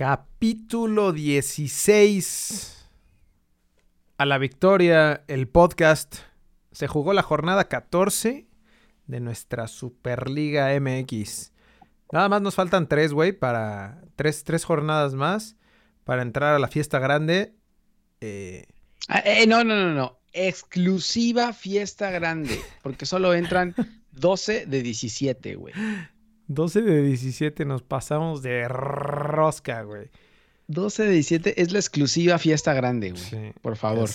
Capítulo 16. A la victoria, el podcast. Se jugó la jornada 14 de nuestra Superliga MX. Nada más nos faltan tres, güey, para tres, tres jornadas más para entrar a la fiesta grande. Eh... Ah, eh, no, no, no, no. Exclusiva fiesta grande. Porque solo entran 12 de 17, güey. 12 de 17 nos pasamos de rosca, güey. 12 de 17 es la exclusiva fiesta grande, güey. Por favor.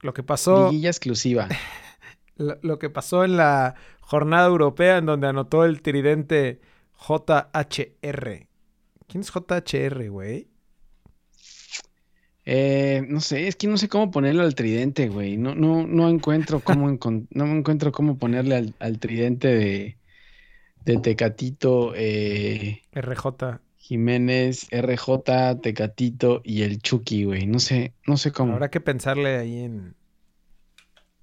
Lo que pasó. Liguilla exclusiva. lo, que pasó en la jornada europea en donde anotó el tridente JHR. ¿Quién es JHR, güey? Eh, no sé, es que no sé cómo ponerle al tridente, güey. No, no, no encuentro cómo no encuentro cómo ponerle al, tridente de, de Tecatito. Eh, RJ. Jiménez, RJ, Tecatito y el Chucky, güey. No sé, no sé cómo. Habrá que pensarle ahí en.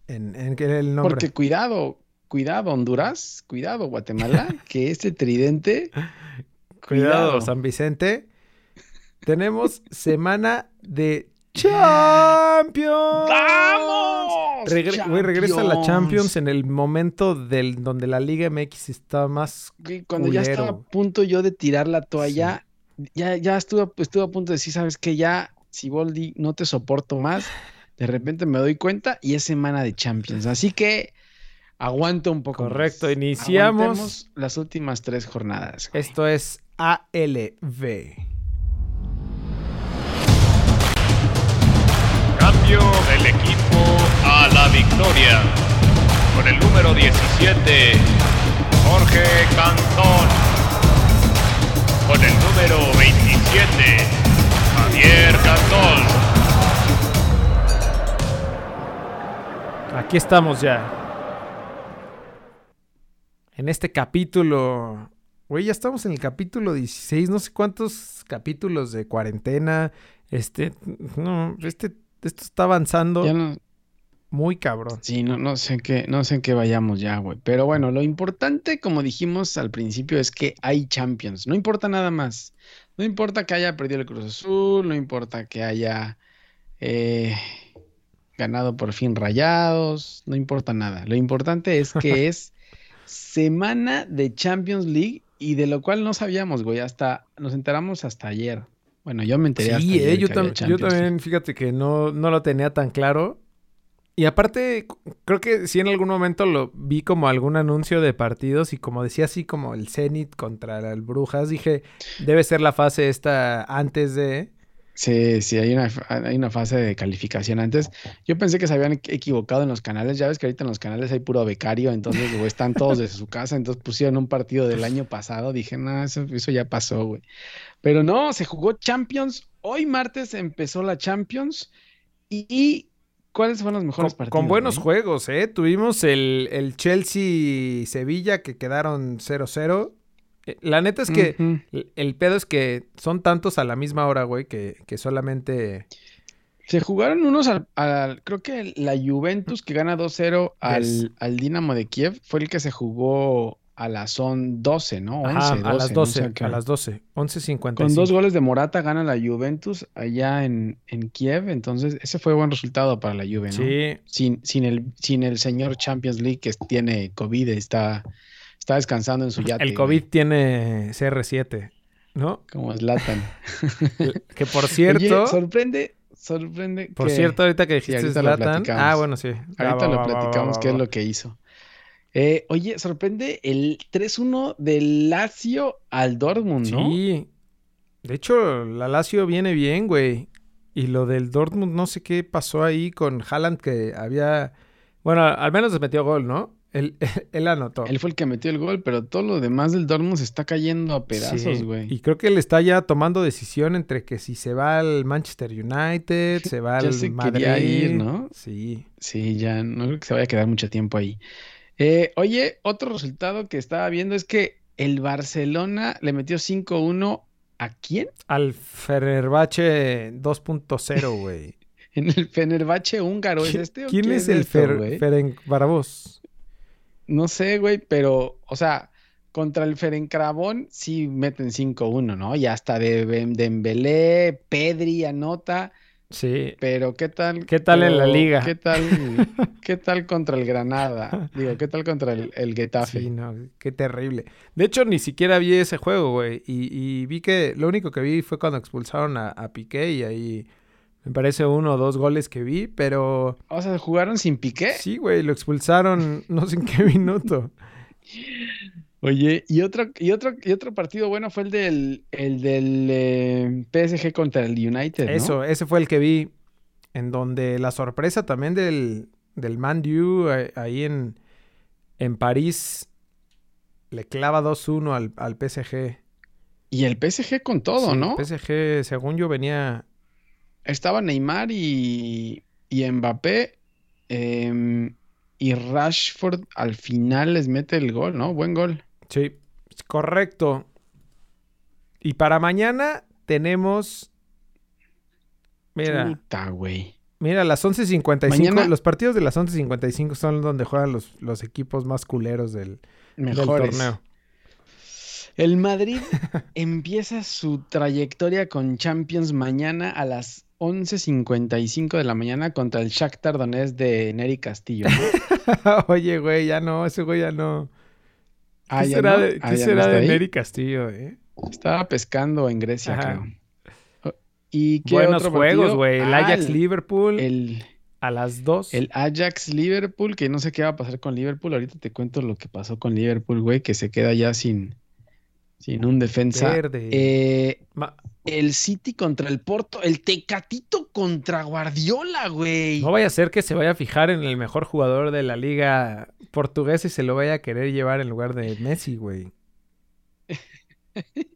En, en el nombre. Porque cuidado, cuidado, Honduras, cuidado, Guatemala, que este tridente. cuidado, San Vicente tenemos semana de Champions. ¡Vamos! regresa a la Champions en el momento del donde la Liga MX está más. Cuando ya estaba a punto yo de tirar la toalla, ya, ya estuve, estuve a punto de decir, ¿sabes qué? Ya, si Boldi no te soporto más, de repente me doy cuenta y es semana de Champions. Así que aguanto un poco. Correcto, iniciamos las últimas tres jornadas. Esto es ALV. Del equipo a la victoria. Con el número 17, Jorge Cantón. Con el número 27, Javier Cantón. Aquí estamos ya. En este capítulo Güey, ya estamos en el capítulo 16, no sé cuántos capítulos de cuarentena. Este, no, este esto está avanzando muy cabrón. Sí, no, no sé en qué, no sé en qué vayamos ya, güey. Pero bueno, lo importante, como dijimos al principio, es que hay Champions. No importa nada más. No importa que haya perdido el Cruz Azul, no importa que haya eh, ganado por fin rayados, no importa nada. Lo importante es que es semana de Champions League y de lo cual no sabíamos, güey. Hasta nos enteramos hasta ayer. Bueno, yo me enteré. Sí, eh, yo, yo, también, fíjate que no, no lo tenía tan claro. Y aparte, creo que sí en algún momento lo vi como algún anuncio de partidos y como decía así como el Zenit contra el Brujas, dije, debe ser la fase esta antes de... Sí, sí, hay una, hay una fase de calificación antes. Yo pensé que se habían equivocado en los canales. Ya ves que ahorita en los canales hay puro becario, entonces están todos desde su casa. Entonces pusieron un partido del año pasado. Dije, no, eso, eso ya pasó, güey. Pero no, se jugó Champions. Hoy martes empezó la Champions. Y, ¿cuáles fueron los mejores con, partidos? Con buenos juegos, ¿eh? Tuvimos el, el Chelsea-Sevilla que quedaron 0-0. Eh, la neta es que el, pedo es que son tantos a la misma hora, güey, que, solamente... Se jugaron unos al, Creo que la Juventus que gana 2-0 al, al Dinamo de Kiev fue el que se jugó a las son 12, ¿no? 11, a las 12, a las 12, 11.55. Con dos goles de Morata gana la Juventus allá en, en, Kiev, entonces ese fue buen resultado para la Juve, ¿no? Sí. Sin, sin, el, sin el señor Champions League que tiene COVID, está Está descansando en su yate. El COVID tiene CR7, ¿no? Como Zlatan. que por cierto. sorprende, sorprende. Por cierto, ahorita que dijiste Zlatan. Ah, bueno, sí. Ahorita lo platicamos qué es lo que hizo. Eh, oye, sorprende el 3-1 del Lazio al Dortmund, ¿no? Sí. De hecho, la Lazio viene bien, güey. Y lo del Dortmund, no sé qué pasó ahí con Haaland, que había. Bueno, al menos se metió gol, ¿no? Él, él, anotó. Él fue el que metió el gol, pero todo lo demás del Dortmund se está cayendo a pedazos, güey. Y creo que él está ya tomando decisión entre que si se va al Manchester United, se va al se Madrid. ir, ¿no? Sí. Sí, ya no creo que se vaya a quedar mucho tiempo ahí. Eh, oye, otro resultado que estaba viendo es que el Barcelona le metió 5-1 ¿a quién? Al Fenerbahce 2.0, güey. en el Fenerbahce húngaro, ¿es este? ¿Quién es, el Ferenc Barabos? No sé, güey, pero, o sea, contra el Ferencrabón sí meten 5-1, ¿no? Y hasta de Dembélé, Pedri anota. Sí. Pero ¿qué tal? ¿Qué tal en la liga? ¿Qué tal, qué tal contra el Granada? Digo, ¿qué tal contra el, el Getafe? Sí, no, qué terrible. De hecho, ni siquiera vi ese juego, güey. Y, y vi que lo único que vi fue cuando expulsaron a, a Piqué y ahí me parece uno o dos goles que vi, pero O sea, ¿jugaron sin Piqué? sí, güey, lo expulsaron no sé en qué minuto. Oye, y otro, y otro, y otro partido bueno fue el del, el del eh, PSG contra el United, ¿no? Eso, ese fue el que vi. En donde la sorpresa también del, del Man U eh, ahí en, en París le clava 2-1 al, al PSG. Y el PSG con todo, Sí, ¿no? El PSG, según yo, venía. Estaba Neymar y, y Mbappé. em, y Rashford al final les mete el gol, ¿no? Buen gol. Sí, correcto. Y para mañana tenemos. Mira, Puta, güey. mira, las 11.55. Mañana- Los partidos de las 11.55 son donde juegan los, los equipos más culeros del, del torneo. El Madrid empieza su trayectoria con Champions mañana a las 11.55 de la mañana contra el Shakhtar Donetsk de Neri Castillo. ¿no? Oye, güey, ya no, ese güey ya no. ¿Qué Ah, ¿ya será no? de, Ah, qué. Neri Castillo, eh? Estaba pescando en Grecia, Ajá. creo. O- ¿Y qué Buenos otro juegos, güey. El Ah, Ajax el- Liverpool El, a las 2. el Ajax Liverpool, que no sé qué va a pasar con Liverpool. Ahorita te cuento lo que pasó con Liverpool, güey, que se queda ya sin, sin un defensa. Verde. Eh, el City contra el Porto. El Tecatito contra Guardiola, güey. No vaya a ser que se vaya a fijar en el mejor jugador de la liga portuguesa y se lo vaya a querer llevar en lugar de Messi, güey.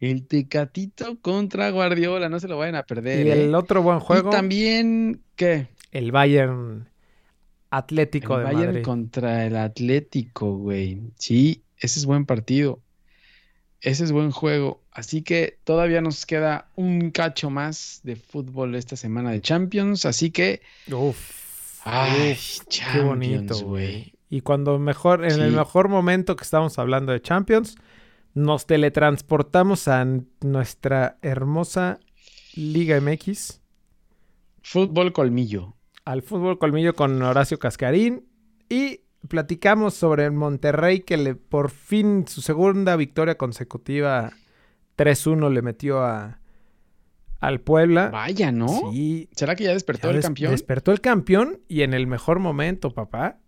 El Tecatito contra Guardiola, no se lo vayan a perder. Y ¿eh? el otro buen Y juego, también, ¿qué? el Bayern Atlético El de Bayern Madrid. contra el Atlético, güey. Sí, ese es buen partido. Ese es buen juego. Así que todavía nos queda un cacho más de fútbol esta semana de Champions. Así que, Uf, ay, uf, qué Champions, bonito, güey. Y cuando mejor, en el mejor momento que estamos hablando de Champions, nos teletransportamos a nuestra hermosa Liga MX, Fútbol colmillo. al fútbol colmillo con Horacio Cascarín y platicamos sobre el Monterrey que le por fin su segunda victoria consecutiva 3-1 le metió a al Puebla. Vaya, ¿no? Sí, ¿Será que ya despertó ya el des- campeón? Despertó el campeón y en el mejor momento, papá.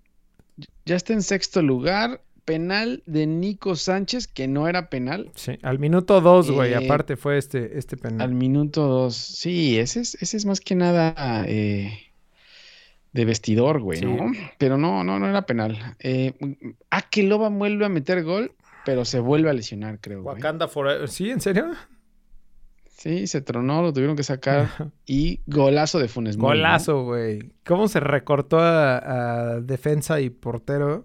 Ya está en sexto lugar. Penal de Nico Sánchez, que no era penal. Sí, al minuto 2, güey, Eh, aparte fue este, este penal. Al minuto dos. Sí, ese es, ese es más que nada eh, de vestidor, güey, Sí. ¿no? Pero no, no, no era penal. Eh, Akeloba vuelve a meter gol, pero se vuelve a lesionar, creo, güey. Wakanda Forever. ¿Sí? ¿En serio? Sí, se tronó, lo tuvieron que sacar. Y golazo de Funes Mori, ¿no? Golazo, güey. ¿Cómo se recortó a, a defensa y portero?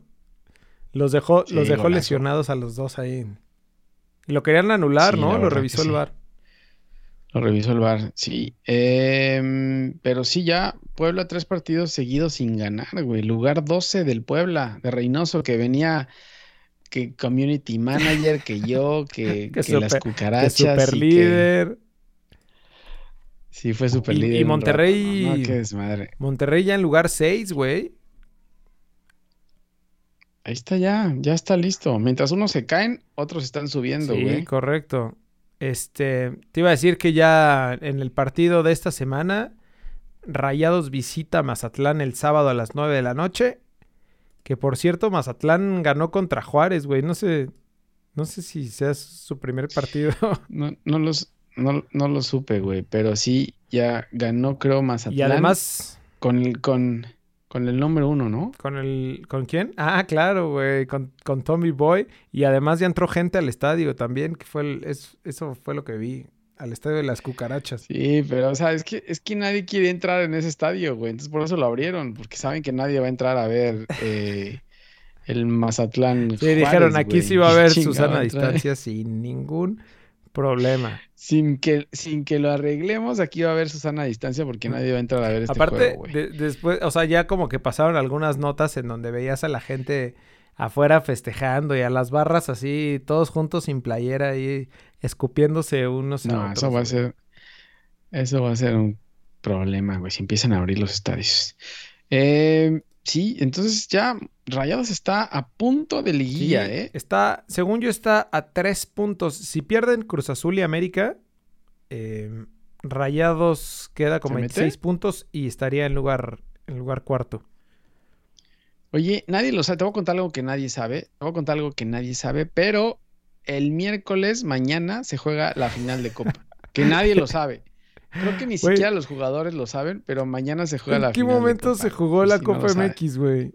Los dejó, Sí, los dejó golazo. lesionados a los dos ahí. Lo querían anular, Sí, ¿no? Lo revisó el. VAR. Lo revisó el VAR, sí. Em, pero sí, ya Puebla tres partidos seguidos sin ganar, güey. Lugar 12 del Puebla, de Reynoso, que venía que community manager, que yo, que, Que que las super- Que cucarachas. super líder. Sí, fue super Y- líder. y Monterrey- ¿no? Qué desmadre. Monterrey ya en lugar 6, güey. Ahí está ya, ya está listo. Mientras unos se caen, otros están subiendo, Sí, güey. correcto. Este, te iba a decir que ya en el partido de esta semana, Rayados visita Mazatlán el sábado a las 9 de la noche. Que por cierto, Mazatlán ganó contra Juárez, güey. No sé, no sé si sea su primer partido. No, no los, no, no lo supe, güey. Pero sí, ya ganó, creo, Mazatlán. y además, Con el, con, con el número uno, ¿no? ¿con el, con quién? Ah, claro, güey, con, con Tommy Boy. Y además ya entró gente al estadio también, que fue el- es- eso fue lo que vi. Al estadio de las cucarachas. Sí, pero, o sea, es que, es que nadie quiere entrar en ese estadio, güey. Entonces por eso lo abrieron, porque saben que nadie va a entrar a ver eh, el Mazatlán. Sí, dijeron, aquí güey. sí va a haber ¿Qué chingado Susana a distancia sin ningún problema. Sin que, sin que lo arreglemos, aquí va a haber Susana a distancia porque nadie va a entrar a ver este Aparte, juego, de- después, o sea, ya como que pasaron algunas notas en donde veías a la gente afuera festejando y a las barras así, todos juntos sin playera y escupiéndose unos a No, otros, eso va a ser. Eso va a ser un problema, güey, si empiezan a abrir los estadios. Eh, sí, entonces ya Rayados está a punto de Sí, liguilla, ¿eh? está, según yo, está a tres puntos. Si pierden Cruz Azul y América, eh, Rayados queda con ¿Se mete? 26 puntos y estaría en lugar, en lugar cuarto. Oye, nadie lo sabe. Te voy a contar algo que nadie sabe. Te voy a contar algo que nadie sabe, pero el miércoles, mañana, se juega la final de Copa. Que nadie lo sabe. Creo que ni siquiera los jugadores lo saben, pero mañana se juega la ¿En qué final momento se jugó por la si Copa. MX, güey?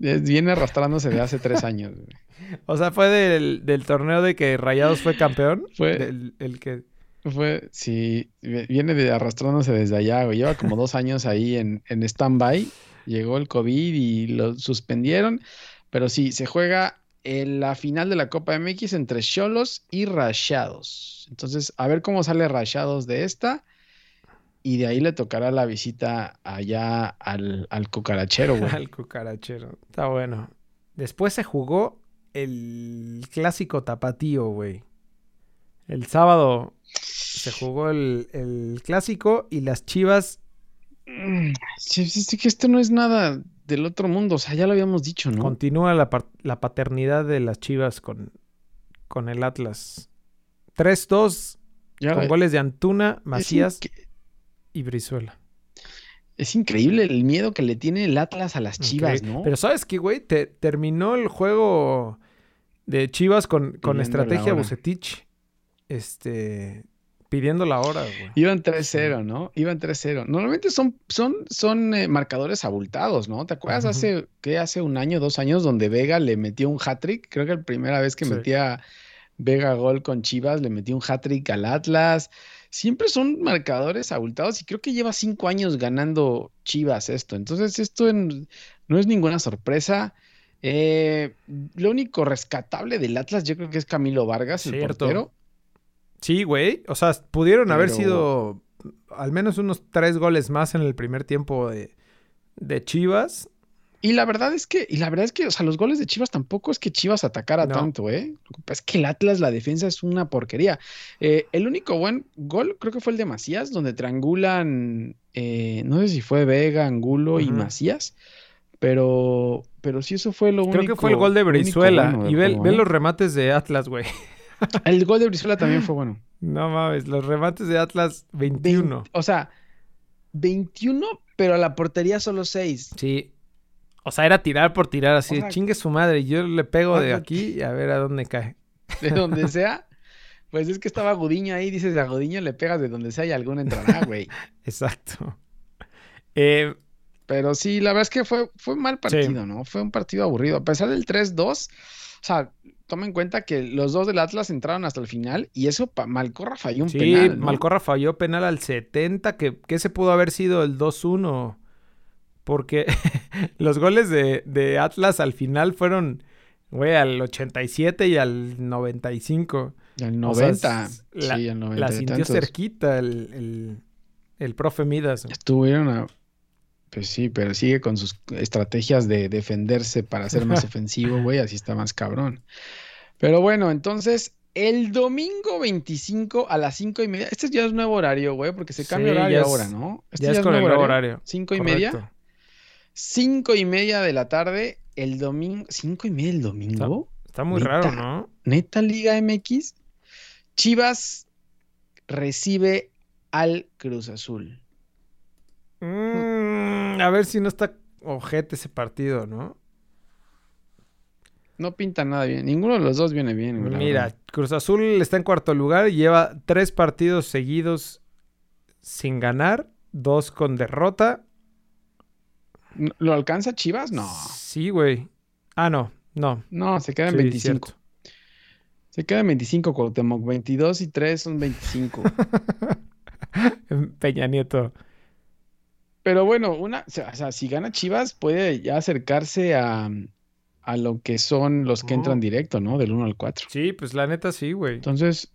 Eh, Viene arrastrándose de hace tres años. güey. O sea, fue del, del torneo de que Rayados fue campeón. Fue- Del- el que. Fue, sí, vi- viene de arrastrándose desde allá, güey. Lleva como dos años ahí en, en stand-by. Llegó el COVID y lo suspendieron. Pero sí, se juega en la final de la Copa MX entre Cholos y Rayados. Entonces, a ver cómo sale Rayados de esta. Y de ahí le tocará la visita allá al, al cucarachero, güey. Al cucarachero. Está bueno. Después se jugó el clásico tapatío, güey. El sábado se jugó el, el clásico y las chivas. Mm, sí, sí, sí, que esto no es nada del otro mundo. O sea, ya lo habíamos dicho, ¿no? Continúa la, la paternidad de las chivas con, con el Atlas. 3-2 Ya- con goles de Antuna, Macías y Brizuela. Es increíble el miedo que le tiene el Atlas a las Chivas. ¿no? Pero ¿sabes qué, güey? Te- terminó el juego de Chivas con, con estrategia. Bucetich. Este. Pidiendo la hora, güey. Iban 3-0, ¿no? Iban 3-0. Normalmente son, son, son eh, marcadores abultados, ¿no? ¿Te acuerdas hace, que hace un año, dos años, donde Vega le metió un hat-trick? Creo que la primera vez que Sí. metía Vega gol con Chivas, le metió un hat-trick al Atlas. Siempre son marcadores abultados y creo que lleva cinco años ganando Chivas esto. Entonces, esto en- no es ninguna sorpresa. Eh, lo único rescatable del Atlas, yo creo que es Camilo Vargas, el portero. Sí, güey. O sea, pudieron haber sido al menos unos tres goles más en el primer tiempo de, de Chivas. Y la verdad es que, y la verdad es que, o sea, los goles de Chivas tampoco es que Chivas atacara No. tanto, ¿eh? Es que el Atlas, la defensa es una porquería. Eh, el único buen gol creo que fue el de Macías, donde triangulan, eh, no sé si fue Vega, Angulo y. Macías, pero, pero sí, eso fue lo Creo único. que fue el gol de Brizuela. bueno y ve, ve ¿eh? los remates de Atlas, güey. El gol de Brizuela también fue bueno. No mames, los remates de Atlas Vein- 21. o sea, 21, pero a la portería solo 6. Sí. O sea, era tirar por tirar así. O sea, chingue su madre. Yo le pego de aquí y a ver a dónde cae. de donde sea. Pues es que estaba Gudiño ahí, dices a Gudiño le pegas de donde sea y algún entrará, güey. Exacto. Eh, Pero sí, la verdad es que fue, fue un mal partido, ¿no? Fue un partido aburrido. A pesar del 3-2, o sea, toma en cuenta que los dos del Atlas entraron hasta el final y eso Malcorra falló un sí, penal, ¿no? Malcorra falló penal al 70, que, que ese pudo haber sido el 2-1. Porque los goles de, de Atlas al final fueron, güey, al 87 y al 95. Y al O sea, 90. la- sí, al 90 La sintió cerquita el, el, el profe Midas. Estuvieron a... Pues sí, pero sigue con sus estrategias de defenderse para ser más ofensivo, güey, así está más cabrón. Pero bueno, entonces, el domingo 25 a las 5 y media, este ya es nuevo horario, güey, porque se cambia Sí, horario es- ahora, ¿no? Este ya es con el nuevo horario. 5 y media. Correcto. 5 y media de la tarde, el domingo. ¿5 y media el domingo? Está muy Neta. raro, ¿no? Neta Liga MX. Chivas recibe al Cruz Azul. Mm, a ver si no está ojete ese partido, ¿no? No pinta nada bien. Ninguno de los dos viene bien. güey, Mira. Cruz Azul está en cuarto lugar y lleva tres partidos seguidos sin ganar, dos con derrota. ¿No- ¿Lo alcanza Chivas? No. Sí, güey. Ah, no, no. No, se queda en Sí, 25. cierto. Se queda en 25, Cuauhtémoc. 22 y 3 son 25. Peña Nieto. Pero bueno, una, o sea, si gana Chivas, puede ya acercarse a, a lo que son los que entran directo, ¿no? Del 1 al 4. Sí, pues la neta sí, güey. Entonces,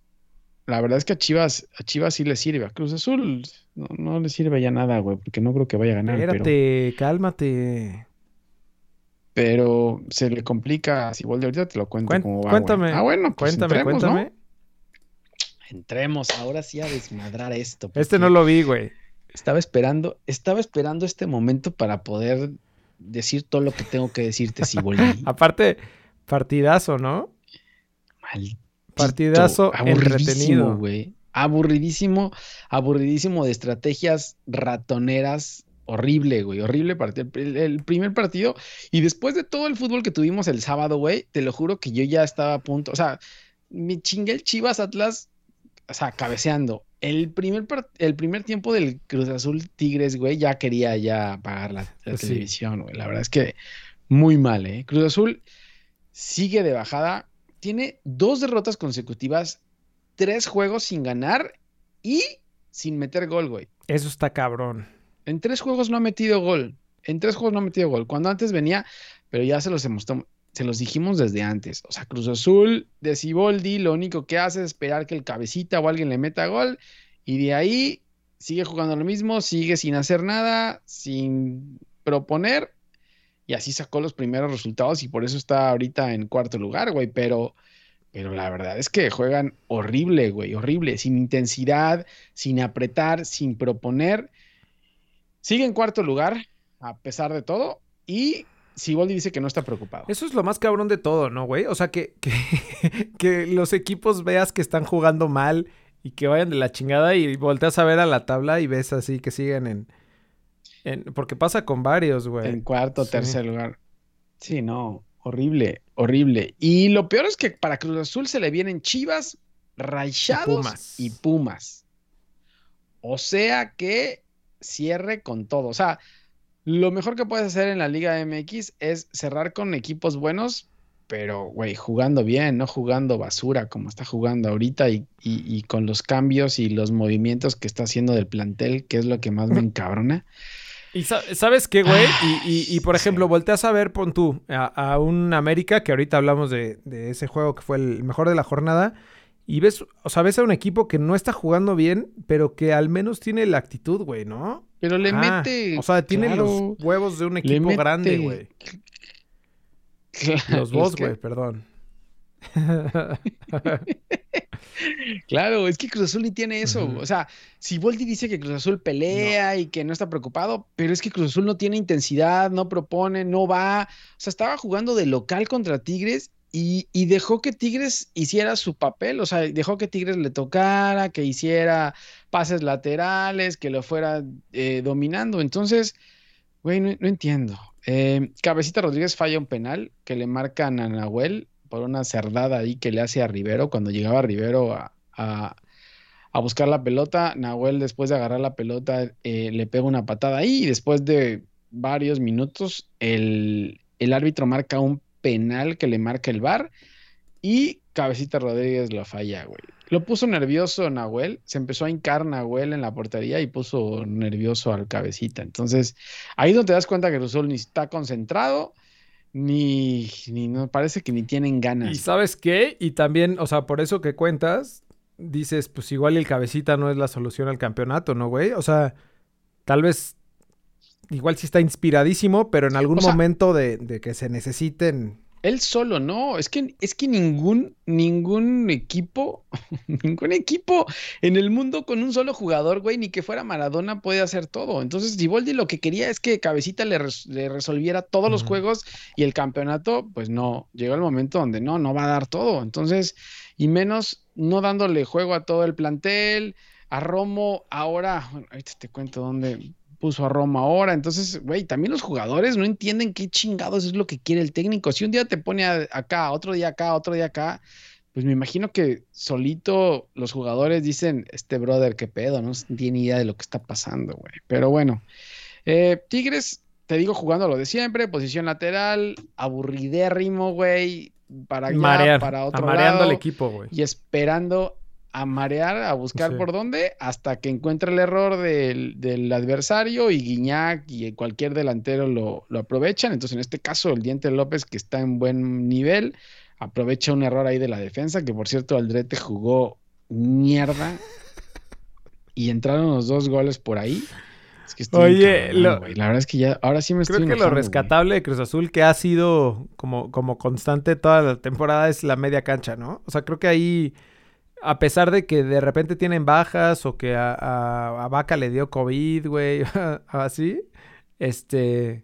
la verdad es que a Chivas, a Chivas sí le sirve. A Cruz Azul no, no le sirve ya nada, güey, porque no creo que vaya a ganar. pero- Espérate, cálmate. pero se le complica a Siboldi. Ahorita te lo cuento Cuen- cómo va. güey. cuéntame, Ah, bueno, pues cuéntame, entremos, ¿no? cuéntame. Entremos, ahora sí a desmadrar esto. Este no lo vi, güey. Estaba esperando, estaba esperando este momento para poder decir todo lo que tengo que decirte, Siboldi. Aparte, partidazo, ¿no? Maldito, Partidazo aburridísimo, güey. Aburridísimo, aburridísimo de estrategias ratoneras. Horrible, güey. Horrible partido. El, el primer partido. Y después de todo el fútbol que tuvimos el sábado, güey, te lo juro que yo ya estaba a punto. O sea, me chingué el Chivas Atlas, o sea, cabeceando. El primer, el primer tiempo del Cruz Azul Tigres, güey, ya quería ya apagar la, la Sí. televisión, güey. La verdad es que muy mal, ¿eh? Cruz Azul sigue de bajada. Tiene dos derrotas consecutivas, tres juegos sin ganar y sin meter gol, güey. Eso está cabrón. En tres juegos no ha metido gol. En tres juegos no ha metido gol. Cuando antes venía, pero ya se los hemos tom- se los dijimos desde antes. O sea, Cruz Azul de Ciboldi, lo único que hace es esperar que el cabecita o alguien le meta gol. Y de ahí sigue jugando lo mismo, sigue sin hacer nada, sin proponer. Y así sacó los primeros resultados y por eso está ahorita en cuarto lugar, güey. Pero, pero la verdad es que juegan horrible, güey, horrible. Sin intensidad, sin apretar, sin proponer. Sigue en cuarto lugar, a pesar de todo. Y Siboldi dice que no está preocupado. Eso es lo más cabrón de todo, ¿no, güey? O sea, que, que, que los equipos veas que están jugando mal y que vayan de la chingada y volteas a ver a la tabla y ves así que siguen en... en- porque pasa con varios, güey. En cuarto Sí. tercer lugar. Sí, no, horrible, horrible. Y lo peor es que para Cruz Azul se le vienen Chivas, Rayados Pumas. y Pumas. O sea que cierre con todo. O sea, lo mejor que puedes hacer en la Liga MX es cerrar con equipos buenos, pero, güey, jugando bien, no jugando basura como está jugando ahorita y, y- y con los cambios y los movimientos que está haciendo del plantel, que es lo que más me encabrona. Y sa- ¿sabes qué, güey? Ay, Y, y- y, por sí. ejemplo, volteas a ver, pon tú, a, a un América, que ahorita hablamos de, de ese juego que fue el mejor de la jornada, y ves, o sea, ves a un equipo que no está jugando bien, pero que al menos tiene la actitud, güey, ¿no? Pero le Ah, mete. O sea, tiene claro, los huevos de un equipo grande, güey. Claro, Los es vos, que- güey, perdón. Claro, es que Cruz Azul ni tiene eso. O sea, si Volti dice que Cruz Azul pelea y que no está preocupado, pero es que Cruz Azul no tiene intensidad, no propone, no va. O sea, estaba jugando de local contra Tigres y, y dejó que Tigres hiciera su papel. O sea, dejó que Tigres le tocara, que hiciera pases laterales, que lo fuera eh, dominando. Entonces, güey, no, entiendo. Eh, Cabecita Rodríguez falla un penal que le marcan a Nahuel por una cerdada ahí que le hace a Rivero cuando llegaba Rivero a, a- a buscar la pelota. Nahuel después de agarrar la pelota eh, le pega una patada ahí y después de varios minutos el, el árbitro marca un penal que le marca el VAR y Cabecita Rodríguez lo falla, güey. Lo puso nervioso Nahuel, se empezó a hincar Nahuel en la portería y puso nervioso al Cabecita. Entonces, ahí es donde te das cuenta que Cruz Azul ni está concentrado, ni, ni no parece que ni tienen ¿Y ganas. sabes qué? Y también, o sea, por eso que cuentas, dices, pues igual el cabecita no es la solución al campeonato, ¿no, güey? O sea, tal vez, igual sí está inspiradísimo, pero en algún O sea- momento de, de que se necesiten... Él solo, no, es que, es que ningún, ningún equipo, ningún equipo en el mundo con un solo jugador, güey, ni que fuera Maradona puede hacer todo. Entonces, Siboldi lo que quería es que Cabecita le, res- le resolviera todos los juegos y el campeonato, pues no, llegó el momento donde no, no va a dar todo. Entonces, y menos no dándole juego a todo el plantel, a Romo ahora, bueno, ahorita te cuento dónde puso a Romo ahora. Entonces, güey, también los jugadores no entienden qué chingados es lo que quiere el técnico. Si un día te pone a- acá, otro día acá, otro día acá, pues me imagino que solito los jugadores dicen, este brother, qué pedo, no tiene idea de lo que está pasando, güey. Pero bueno, eh, Tigres, te digo, jugando lo de siempre, posición lateral, aburridérrimo, güey, para allá, marear, para otro amareando lado al equipo, güey. y esperando a marear, a buscar Sí. por dónde, hasta que encuentre el error del, del adversario y Guiñac y cualquier delantero lo, lo aprovechan. Entonces, en este caso, el Diente López, que está en buen nivel, aprovecha un error ahí de la defensa, que por cierto, Aldrete jugó mierda y entraron los dos goles por ahí. Es que estoy Oye, lo- güey. la verdad es que ya, ahora sí me Creo estoy que lo rescatable de Cruz Azul que ha sido como, como constante toda la temporada es la media cancha, ¿no? O sea, creo que ahí, a pesar de que de repente tienen bajas o que a, a, a Vaca le dio COVID, güey, así, este,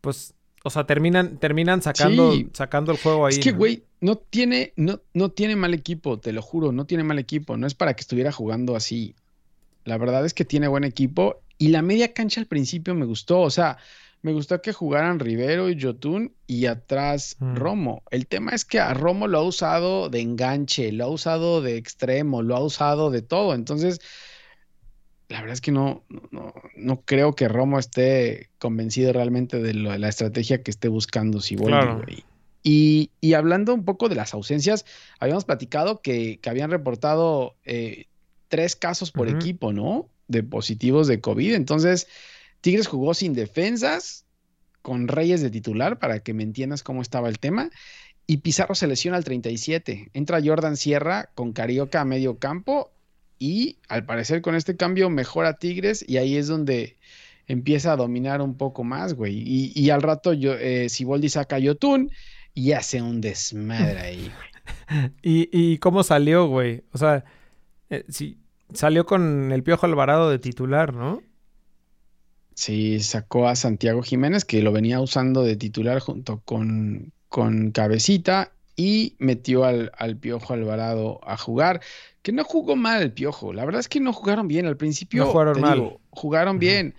pues, o sea, terminan, terminan sacando, Sí. sacando el juego ahí. Es que, ¿no? güey, no tiene, no, no tiene mal equipo, te lo juro, no tiene mal equipo. No es para que estuviera jugando así. La verdad es que tiene buen equipo. Y la media cancha al principio me gustó. O sea, me gustó que jugaran Rivero y Jotun y atrás Mm. Romo. El tema es que a Romo lo ha usado de enganche, lo ha usado de extremo, lo ha usado de todo. Entonces, la verdad es que no, no, creo que Romo esté convencido realmente de, lo- de la estrategia que esté buscando Siboldi, Claro. Y, y hablando un poco de las ausencias, habíamos platicado que, que habían reportado eh, tres casos por equipo, ¿no? De positivos de COVID. Entonces, Tigres jugó sin defensas, con Reyes de titular, para que me entiendas cómo estaba el tema. Y Pizarro se lesiona al 37. Entra Jordan Sierra con Carioca a medio campo. Y al parecer con este cambio mejora Tigres. Y ahí es donde empieza a dominar un poco más, güey. Y, al rato yo, eh, Siboldi saca Yotun y hace un desmadre ahí. ¿Y, ¿Y cómo salió, güey? O sea, eh, salió con el Piojo Alvarado de titular, ¿no? Sí, sacó a Santiago Jiménez, que lo venía usando de titular junto con, con Cabecita, y metió al, al Piojo Alvarado a jugar, que no jugó mal el Piojo. La verdad es que no jugaron bien. Al principio, No jugaron mal. digo, jugaron bien.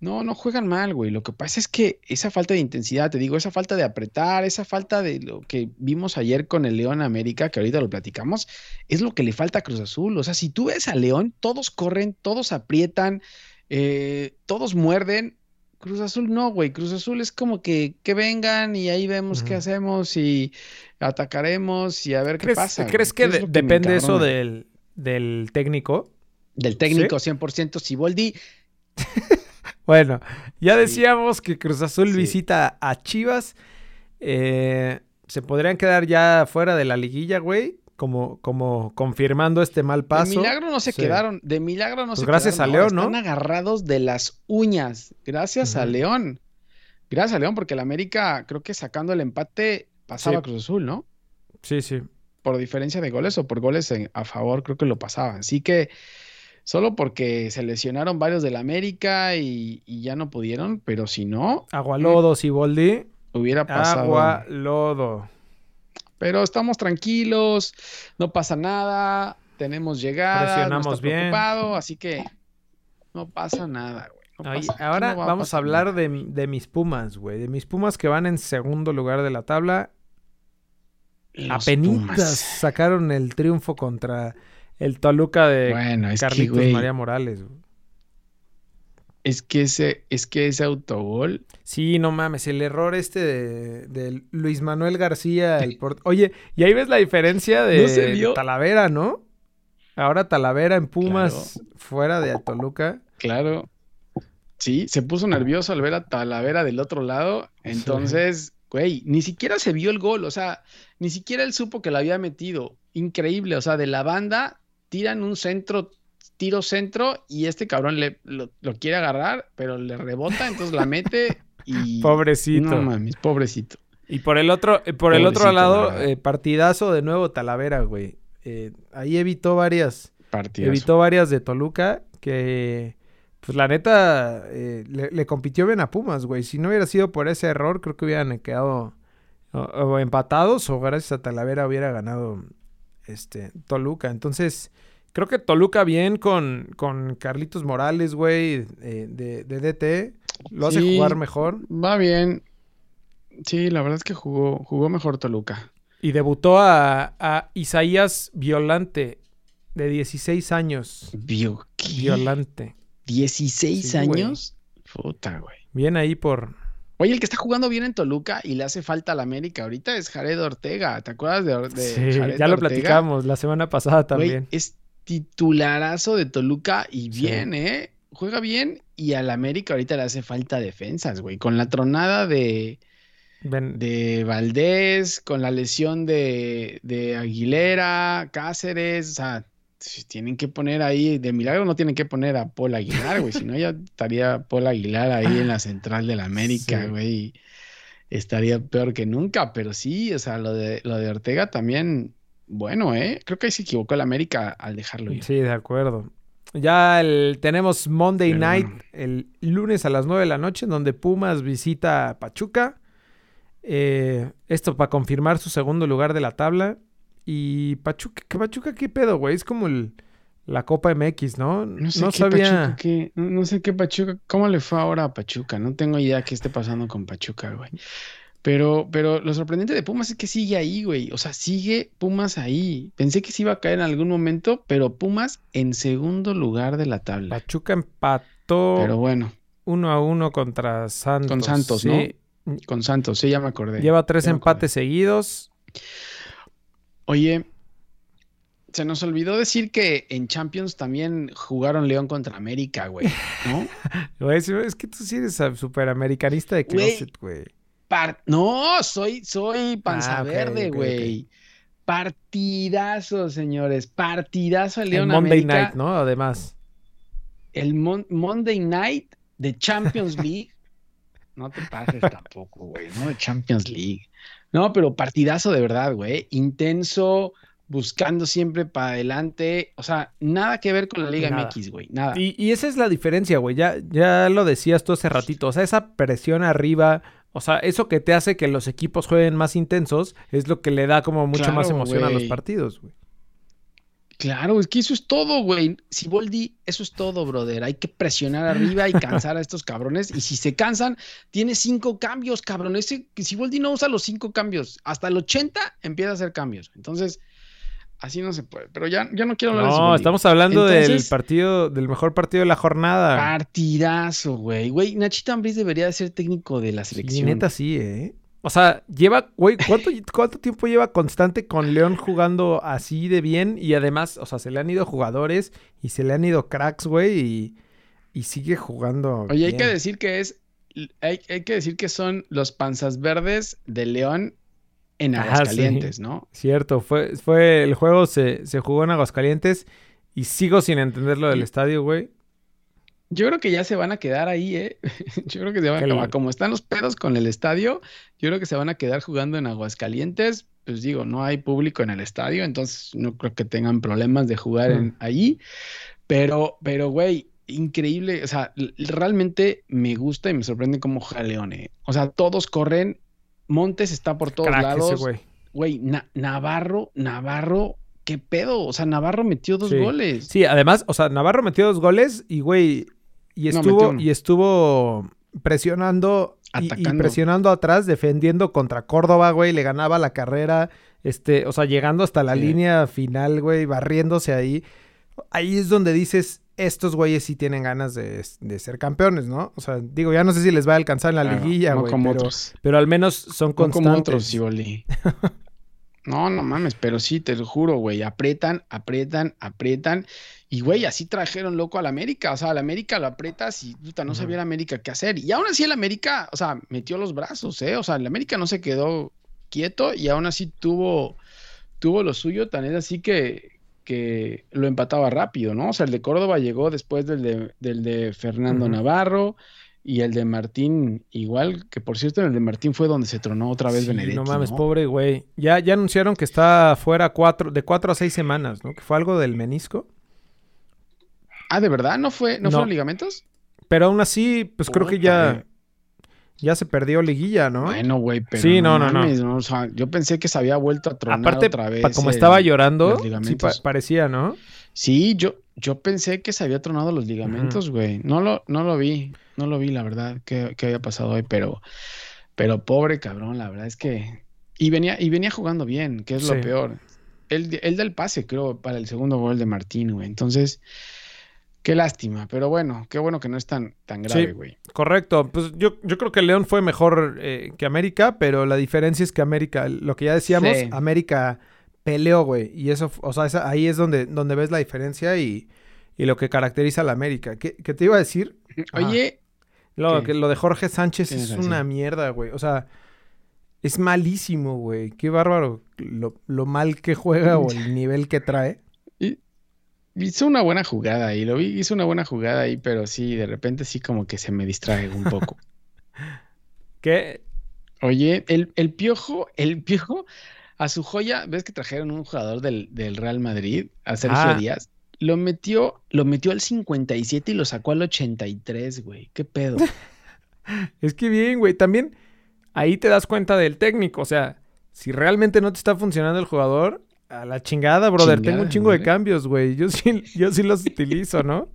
No, no juegan mal, güey. Lo que pasa es que esa falta de intensidad, te digo, esa falta de apretar, esa falta de lo que vimos ayer con el León América, que ahorita lo platicamos, es lo que le falta a Cruz Azul. O sea, si tú ves a León, todos corren, todos aprietan, eh, todos muerden. Cruz Azul no, güey. Cruz Azul es como que, que vengan y ahí vemos qué hacemos y atacaremos y a ver qué ¿Crees, pasa. ¿crees que ¿Qué es de- lo me depende eso del, del técnico? Del técnico 100% Siboldi. Bueno, ya Sí. decíamos que Cruz Azul Sí. visita a Chivas. Eh, se podrían quedar ya fuera de la liguilla, güey. Como, como confirmando este mal paso. De milagro no se Sí. quedaron, de milagro no Pues se gracias quedaron, a León, ¿no? Están agarrados de las uñas, gracias a Ujú. León. Gracias a León, porque el América, creo que sacando el empate, pasaba Sí. a Cruz Azul, ¿no? Sí, sí. Por diferencia de goles o por goles en- a favor, creo que lo pasaban. Así que solo porque se lesionaron varios del América y, y ya no pudieron, pero si no, Agualodo, Siboldi. hubiera pasado. Agua, lodo. Pero estamos tranquilos, no pasa nada, tenemos llegadas, no Presionamos está bien. preocupado, así que no pasa nada, güey. no pasa- ahora no va vamos a hablar de, de mis Pumas, güey. De mis Pumas que van en segundo lugar de la tabla. Los Apenitas Pumas. sacaron el triunfo contra el Toluca de Bueno, es que, Carlitos María Morales. güey. es que ese, es que ese autogol, Sí, no mames, el error este de, de Luis Manuel García. El port- Oye, y ahí ves la diferencia de, Talavera, ¿no? Ahora Talavera en Pumas, fuera de Toluca. claro, sí, se puso nervioso al ver a Talavera del otro lado, entonces, güey, ni siquiera se vio el gol, o sea, ni siquiera él supo que lo había metido, increíble, o sea, de la banda tiran un centro, tiro centro y este cabrón le, lo, lo quiere agarrar, pero le rebota, entonces la mete y... Pobrecito. No mames, pobrecito. Y por el otro, eh, por el otro lado, eh, partidazo de nuevo Talavera, güey. Eh, ahí evitó varias, Partidazo. evitó varias de Toluca que, pues la neta, eh, le, le compitió bien a Pumas, güey. Si no hubiera sido por ese error, creo que hubieran quedado o, o empatados o gracias a Talavera hubiera ganado este Toluca. Entonces, creo que Toluca bien con, con Carlitos Morales, güey, eh, de, de DT. Lo hace Sí. jugar mejor. Va bien. Sí, la verdad es que jugó, jugó mejor Toluca. Y debutó a, a Isaías Violante, de 16 años. Vio ¿qué? Violante. 16 Sí, güey. años. Puta, güey. Bien ahí por... Oye, el que está jugando bien en Toluca y le hace falta a la América ahorita es Jared Ortega. ¿Te acuerdas de, Or- de Sí, Jared ya lo Ortega? platicamos la semana pasada Güey, también. es titularazo de Toluca y Sí. bien, ¿eh? Juega bien y al América ahorita le hace falta defensas, güey. Con la tronada de, de Valdés, con la lesión de, de Aguilera, Cáceres, o sea, tienen que poner ahí, de milagro no tienen que poner a Paul Aguilar, güey, si no ya estaría Paul Aguilar ahí en la central de la América, Sí. güey. Estaría peor que nunca, pero sí, o sea, lo de, lo de Ortega también, bueno, ¿eh? Creo que ahí se equivocó el América al dejarlo ir. Sí, de acuerdo. Ya el- tenemos Monday Night el lunes a las 9 de la noche, donde Pumas visita a Pachuca. Eh, esto para confirmar su segundo lugar de la tabla. Y Pachuca, ¿qué Pachuca qué pedo, güey? Es como el- la Copa MX, ¿no? No sé no qué sabía. Pachuca, qué- no, no sé qué Pachuca, cómo le fue ahora a Pachuca, no tengo idea qué esté pasando con Pachuca, güey. Pero, pero lo sorprendente de Pumas es que sigue ahí, güey. O sea, sigue Pumas ahí. Pensé que se iba a caer en algún momento, pero Pumas en segundo lugar de la tabla. Pachuca empató Pero bueno, uno a uno contra Santos. Con Santos, sí. con Santos, sí, ya me acordé. Lleva tres Ya empates seguidos. Oye, se nos olvidó decir que en Champions también jugaron León contra América, güey, ¿no? Es- que tú sí eres superamericanista de closet, güey. Par- no, soy, soy panza Ah, verde, güey. Partidazo, señores. Partidazo El León Monday América. Night, ¿no? Además. El Mon- Monday Night de Champions League. No te pases tampoco, güey, ¿no? De Champions League. No, pero partidazo de verdad, güey. Intenso, buscando siempre para adelante. O sea, nada que ver con la Liga Nada. MX, güey. Nada. Y, y esa es la diferencia, güey. Ya, ya lo decías tú hace ratito. O sea, esa presión arriba. O sea, eso que te hace que los equipos jueguen más intensos es lo que le da como mucho más Claro, emoción a los partidos, güey. Claro, es que eso es todo, güey. Siboldi, eso es todo, brother. Hay que presionar arriba y cansar a estos cabrones. Y si se cansan, tiene cinco cambios, cabrón. Ese, Siboldi no usa los cinco cambios. Hasta el 80 empieza a hacer cambios. Entonces, así no se puede. Pero ya, ya no quiero hablar de No, Siboldi. estamos hablando del partido, del mejor partido de la jornada. Partidazo, güey. Güey, Nachito Ambriz debería de ser técnico de la selección. neta sí, ¿eh? O sea, lleva, güey, ¿cuánto, ¿cuánto tiempo lleva constante con León jugando así de bien? Y además, o sea, se le han ido jugadores y se le han ido cracks, güey, y, y sigue jugando. Oye, hay que decir que es. Hay, hay que decir que son los panzas verdes de León en sí. Aguascalientes, ¿no? Cierto, fue, fue el juego se, se jugó en Aguascalientes y sigo sin entender lo del estadio, güey. Yo creo que ya se van a quedar ahí, ¿eh? Yo creo que se van a acabar. Como están los pedos con el estadio, yo creo que se van a quedar jugando en Aguascalientes. Pues digo, no hay público en el estadio, entonces no creo que tengan problemas de jugar en, Mm. ahí. Pero, pero, güey, increíble. O sea, realmente me gusta y me sorprende cómo León, ¿eh? O sea, todos corren. Montes está por todos Crack ese lados. güey. Güey, Na- Navarro, Navarro, ¿qué pedo? O sea, Navarro metió dos Sí. goles. Sí, además, o sea, Navarro metió dos goles y, güey, y estuvo, y estuvo presionando y- presionando atrás, defendiendo contra Córdoba, güey, le ganaba la carrera, este, o sea, llegando hasta la Sí. línea final, güey, barriéndose ahí. Ahí es donde dices, estos güeyes sí tienen ganas de, de ser campeones, ¿no? O sea, digo, ya no sé si les va a alcanzar en la Claro, liguilla, no güey, como pero, otros. pero al menos son No como constantes. otros, Siboldi. No, no mames, pero sí, te lo juro, güey. Aprietan, aprietan, aprietan. Y, güey, así trajeron loco al América. O sea, al América lo aprietas y puta, no sabía el América qué hacer. Y aún así el América, o sea, metió los brazos, ¿eh? O sea, el América no se quedó quieto y aún así tuvo, tuvo lo suyo. Tan es así que, que lo empataba rápido, ¿no? O sea, el de Córdoba llegó después del de, del de Fernando. Navarro. Y el de Martín, igual, que por cierto, en el de Martín fue donde se tronó otra vez Sí, Benedetti. no mames, ¿no? pobre güey. Ya, ya anunciaron que está fuera cuatro, de cuatro a seis semanas, ¿no? Que fue algo del menisco. Ah, ¿de verdad? ¿No fue, no, No. fueron ligamentos? Pero aún así, pues creo que ya. Ya se perdió liguilla, ¿no? Bueno, güey, pero Sí, no, no, no. mames, O sea, yo pensé que se había vuelto a tronar Aparte, otra vez. pa- como el- estaba llorando, sí pa- parecía, ¿no? Sí, yo, yo pensé que se había tronado los ligamentos, güey. No lo, no lo vi, no lo vi, la verdad, que, había pasado hoy, pero, pero pobre cabrón, la verdad es que. Y venía, y venía jugando bien, que es Sí. lo peor. Él, él da el pase, creo, para el segundo gol de Martín, güey. Entonces, qué lástima, pero bueno, qué bueno que no es tan, tan grave, Sí. güey. Correcto. Pues yo, yo creo que León fue mejor eh, que América, pero la diferencia es que América, lo que ya decíamos, Sí. América peleó, güey. Y eso, o sea, esa- ahí es donde, donde ves la diferencia y, y lo que caracteriza a la América. ¿Qué, qué te iba a decir? Oye, Lo, ¿Qué? que, lo de Jorge Sánchez es razón. una mierda, güey. O sea, es malísimo, güey. Qué bárbaro lo, lo mal que juega o el nivel que trae. Hizo una buena jugada ahí, lo vi, hizo una buena jugada ahí, pero sí, de repente sí como que se me distrae un poco. ¿Qué? Oye, el, el piojo, el piojo, a su joya, ¿ves que trajeron un jugador del, del Real Madrid, a Sergio Ah. Díaz? Lo metió, lo metió al 57 y lo sacó al 83, güey. ¿Qué pedo? Es que bien, güey. También ahí te das cuenta del técnico. O sea, si realmente no te está funcionando el jugador, a la chingada, brother. Tengo un chingo de cambios, güey. Yo sí, yo sí los utilizo, ¿no?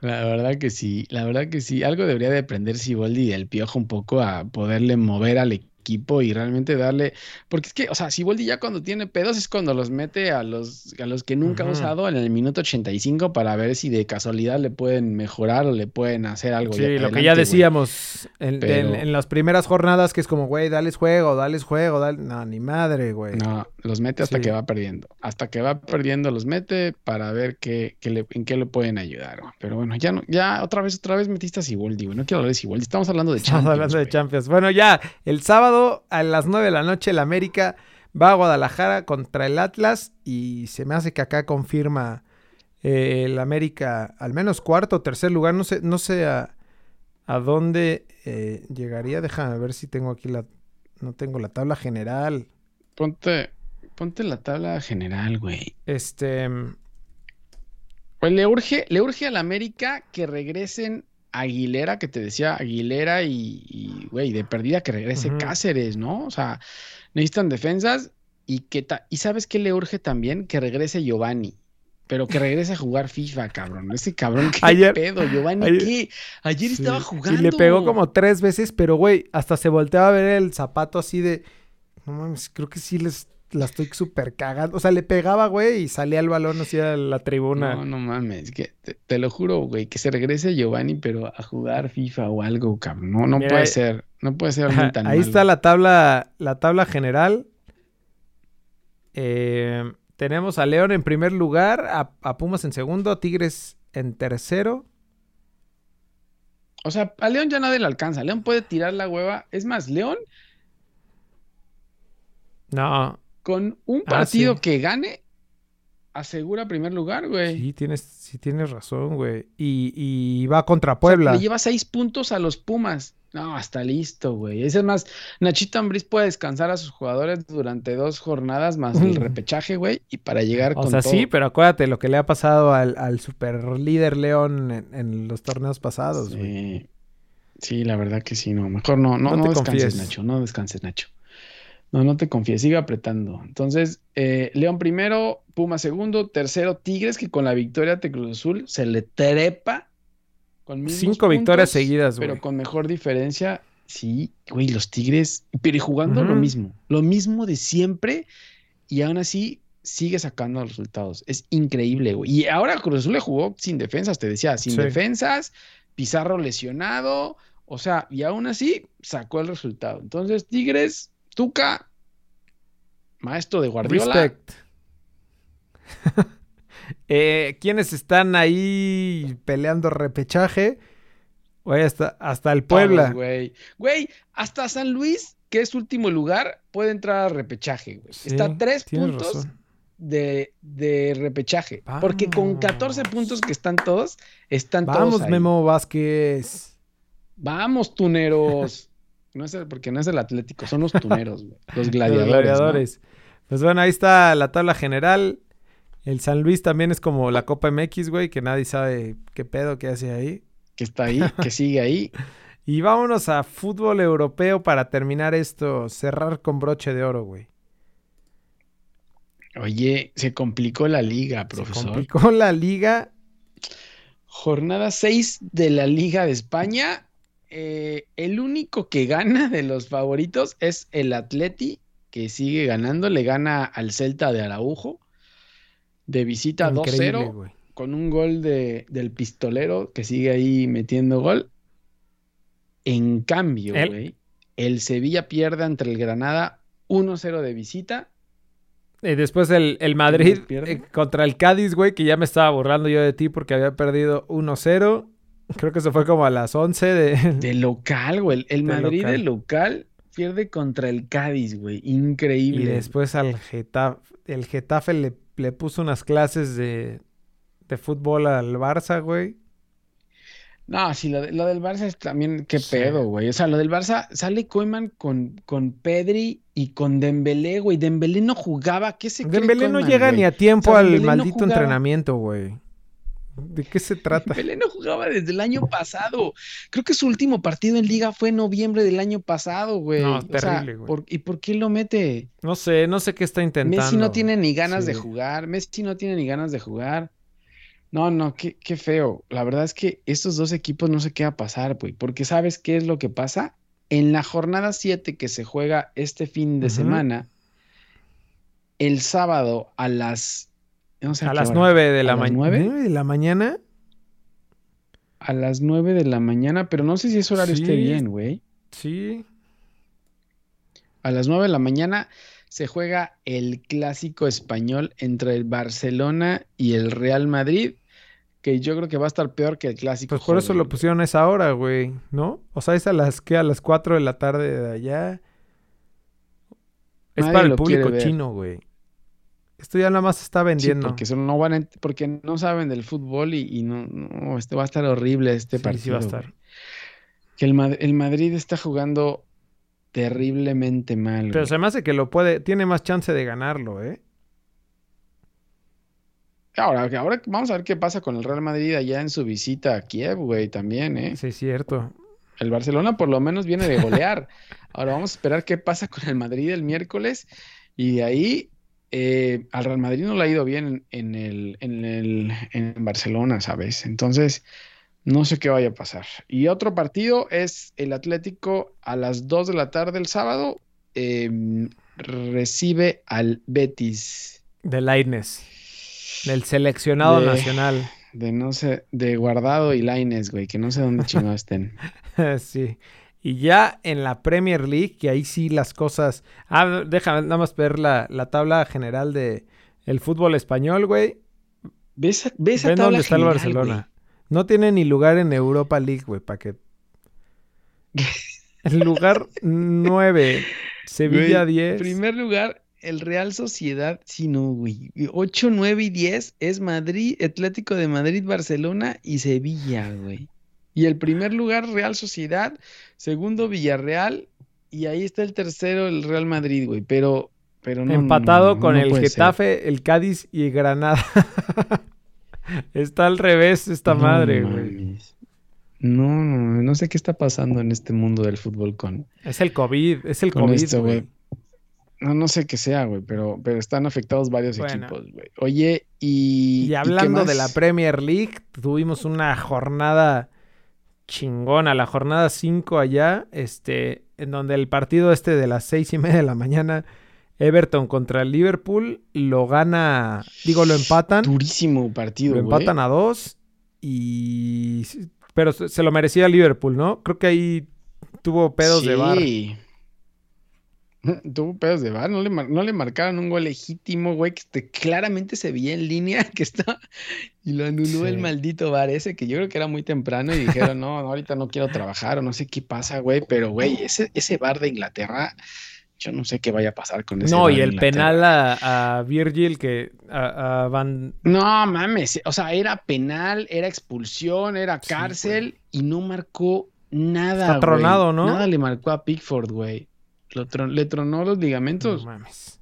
La verdad que sí, la verdad que sí. Algo debería de aprender Siboldi del piojo un poco a poderle mover al equipo y realmente darle. Porque es que, o sea, Siboldi ya cuando tiene pedos es cuando los mete a los, a los que nunca ha Ujú. usado en el minuto 85 para ver si de casualidad le pueden mejorar o le pueden hacer algo. Sí, lo que ya decíamos en, Pero- en- en las primeras jornadas, que es como, güey, dales juego, dales juego, dale... No, ni madre, güey. No, los mete hasta Sí. que va perdiendo. Hasta que va perdiendo los mete para ver qué, qué le- en qué le pueden ayudar. güey. Pero bueno, ya no, ya otra vez, otra vez metiste a Siboldi, güey. No quiero hablar de Siboldi. Estamos hablando de Estamos Champions, hablando de. Champions. Bueno, ya, el sábado a las 9 de la noche, el América va a Guadalajara contra el Atlas y se me hace que acá confirma eh, el América al menos cuarto o tercer lugar. No sé, no sé a, a dónde eh, llegaría. Déjame ver si tengo aquí la... No tengo la tabla general. Ponte, ponte la tabla general, güey. Este... Pues le urge, le urge al América que regresen Aguilera, que te decía Aguilera y, güey, de perdida que regrese. Cáceres, ¿no? O sea, necesitan defensas y que ta- y sabes qué le urge también que regrese Giovanni. Pero que regrese a jugar FIFA, cabrón. Ese cabrón, qué Ayer- pedo, Giovanni, ayer- ¿qué? Ayer Sí, estaba jugando. Y le pegó como tres veces, pero güey, hasta se volteaba a ver el zapato así de. No mames, creo que sí les la estoy súper cagando. O sea, le pegaba, güey, y salía el balón hacia la tribuna. No, no mames, que te, te lo juro, güey, que se regrese Giovanni, pero a jugar FIFA o algo, cabrón. No, no Mira, puede eh, ser, no puede ser Ajá, alguien tan Ahí malo. está la tabla, la tabla general. Eh, tenemos a León en primer lugar, a, a Pumas en segundo, a Tigres en tercero. O sea, a León ya nadie le alcanza. León puede tirar la hueva. Es más, León No, con un Ah, partido sí. que gane asegura primer lugar, güey. sí tienes, sí tienes razón, güey. Y, y va contra O sea, Puebla. le lleva seis puntos a los Pumas. No, está listo, güey. Es más, Nachito Ambriz puede descansar a sus jugadores durante dos jornadas más el repechaje, güey, y para llegar O con sea, todo. sí, pero acuérdate lo que le ha pasado al, al super líder León en, en los torneos pasados, güey. Sí. Sí, la verdad que sí, no. Mejor no, no, No no, te descanses, confíes. Nacho. No descanses, Nacho. No, no te confíes, sigue apretando. Entonces, eh, León primero, Puma segundo, tercero, Tigres, que con la victoria de Cruz Azul se le trepa con Cinco victorias seguidas, Pero güey. con mejor diferencia. Sí, güey, los Tigres, pero jugando lo mismo, lo mismo de siempre, y aún así sigue sacando los resultados. Es increíble, güey. Y ahora Cruz Azul le jugó sin defensas, te decía, sin Sí. defensas, Pizarro lesionado, o sea, y aún así sacó el resultado. Entonces, Tigres, Tuca, maestro de Guardiola. Respect. eh, ¿Quiénes están ahí peleando repechaje? Güey, hasta, hasta el todos, Puebla. güey. Güey, hasta San Luis, que es último lugar, puede entrar a repechaje, güey. Sí, Está a tres puntos razón. de, de repechaje. Porque con 14 Vamos. puntos que están todos, están Vamos, todos ahí. Memo Vázquez. Vamos, tuneros. No es el- porque no es el Atlético, son los tuneros, güey. Los Los gladiadores. Pues bueno, ahí está la tabla general. El San Luis también es como la Copa MX, güey, que nadie sabe qué pedo que hace ahí. Que está ahí, que sigue ahí. Y vámonos a fútbol europeo para terminar esto, cerrar con broche de oro, güey. Oye, se complicó la liga, Se profesor. complicó la liga. Jornada 6 de la Liga de España. Eh, el único que gana de los favoritos es el Atleti, que sigue ganando. Le gana al Celta de Araujo. De visita Increíble, 2-0, güey. con un gol de, del pistolero que sigue ahí metiendo gol. En cambio, El- Sevilla pierde ante el Granada 1-0 de visita. Y después el, el Madrid eh, contra el Cádiz, güey, que ya me estaba borrando yo de ti porque había perdido 1-0. Creo que se fue como a las 11 de... De local, güey. El, el De Madrid local. de local pierde contra el Cádiz, güey. Increíble. Y después al Getafe, el Getafe le, le puso unas clases de, de fútbol al Barça, güey. No, sí, lo, de- lo del Barça es también, qué Sí. pedo, güey. O sea, lo del Barça, sale Koeman con, con Pedri y con Dembélé, güey. Dembélé no jugaba, ¿qué se cree Dembélé no Koeman, llega güey? ni a tiempo O sea, al Dembélé maldito entrenamiento, güey. ¿De qué se trata? Dembélé no jugaba desde el año pasado. Creo que su último partido en liga fue en noviembre del año pasado, güey. No, O sea, terrible, güey. ¿por- ¿y por qué lo mete? No sé, no sé qué está intentando. Messi no tiene ni ganas de jugar. Messi no tiene ni ganas de jugar. No, no, qué, qué feo. La verdad es que estos dos equipos no sé qué va a pasar, güey. Porque ¿sabes qué es lo que pasa? En la jornada 7 que se juega este fin de semana, el sábado a las... no sé A las hora, 9 de ¿a la mañana. nueve? ¿9 de la mañana? A las 9 de la mañana, pero no sé si ese horario esté bien, güey. Sí. A las 9 de la mañana se juega el clásico español entre el Barcelona y el Real Madrid, que yo creo que va a estar peor que el clásico Pues por eso lo pusieron a esa hora, güey, ¿no? O sea, es a las que a las 4 de la tarde de allá. Es Nadie para el público chino, güey. Esto ya nada más se está Sí, vendiendo. porque solo no van a porque no saben del fútbol y, y no, no, este va a estar horrible este Sí, sí partido. va a estar. güey. Que el, Mad- el Madrid está jugando terriblemente mal, Pero güey. se me hace que lo puede, tiene más chance de ganarlo, ¿eh? Ahora, ahora vamos a ver qué pasa con el Real Madrid allá en su visita a Kiev, güey, también, ¿eh? Sí, es cierto. El Barcelona por lo menos viene de golear. Ahora vamos a esperar qué pasa con el Madrid el miércoles. Y de ahí eh, al Real Madrid no le ha ido bien en el, en el en Barcelona, ¿sabes? Entonces, no sé qué vaya a pasar. Y otro partido es el Atlético a las 2 de la tarde el sábado. eh, recibe al Betis. De Lainez. Del seleccionado De- nacional. De no sé, de Guardado y Lainez, güey, que no sé dónde chingados estén. sí. Y ya en la Premier League, que ahí sí las cosas. Ah, déjame nada más ver la, la tabla general de el fútbol español, güey. ¿Ves, ves tabla dónde está el Barcelona. No tiene ni lugar en Europa League, güey, para que. El lugar 9, Sevilla Güey, 10. Primer lugar, el Real Sociedad, sí, no, güey. 8, 9 y 10 es Madrid, Atlético de Madrid, Barcelona y Sevilla, güey. Y el primer lugar, Real Sociedad, segundo, Villarreal, y ahí está el tercero, el Real Madrid, güey. Pero, pero no, no, no, Empatado no, con el ser. Getafe, el Cádiz y Granada. está al revés esta madre, güey. No, no, no sé qué está pasando en este mundo del fútbol con, Es el COVID, es el con COVID, esto, güey. güey. No, no sé qué sea, güey, pero, pero están afectados varios Bueno. equipos, güey. Oye, y. Y hablando de la? Premier League, tuvimos una jornada chingona, la jornada 5 allá, este, en donde el partido este de las seis y media de la mañana, Everton contra el Liverpool, lo gana, digo, lo empatan, Durísimo partido, lo empatan a dos y... Pero se se lo merecía Liverpool, ¿no? Creo que ahí tuvo pedos de bar. Tuvo pedos de bar, no le, no le marcaron un gol legítimo, güey, que este- claramente se veía en línea que está y lo anuló el maldito bar ese, que yo creo que era muy temprano y dijeron, no, no, ahorita no quiero trabajar o no sé qué pasa, güey, pero güey, ese, ese bar de Inglaterra, yo no sé qué vaya a pasar con ese No, bar y de el Inglaterra. penal a, a Virgil que a, a Van... No mames, o sea, era penal, era expulsión, era Sí, cárcel y no marcó nada, Está tronado, güey. ¿no? Nada le marcó a Pickford, güey. Lo tron- le tronó los No ligamentos. mames.